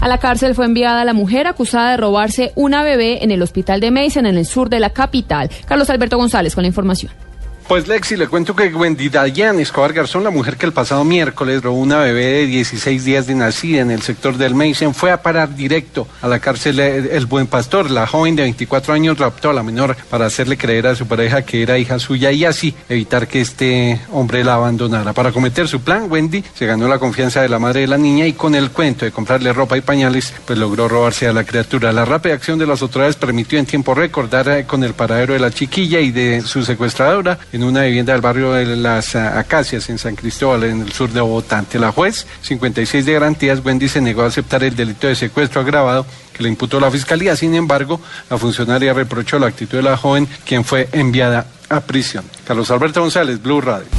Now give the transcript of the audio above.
A la cárcel fue enviada la mujer acusada de robarse una bebé en el hospital de Mason, en el sur de la capital. Carlos Alberto González con la información. Pues Lexi, le cuento que Wendy Dayan Escobar Garzón, la mujer que el pasado miércoles robó una bebé de 16 días de nacida en el sector del Mason, fue a parar directo a la cárcel El Buen Pastor. La joven de 24 años raptó a la menor para hacerle creer a su pareja que era hija suya y así evitar que este hombre la abandonara. Para cometer su plan, Wendy se ganó la confianza de la madre de la niña y con el cuento de comprarle ropa y pañales, pues logró robarse a la criatura. La rápida acción de las autoridades permitió en tiempo récord dar eh, con el paradero de la chiquilla y de su secuestradora en una vivienda del barrio de las Acacias en San Cristóbal, en el sur de Bogotá. Ante la juez, 56 de garantías, Wendy se negó a aceptar el delito de secuestro agravado que le imputó la fiscalía. Sin embargo, la funcionaria reprochó la actitud de la joven, quien fue enviada a prisión. Carlos Alberto González, Blue Radio.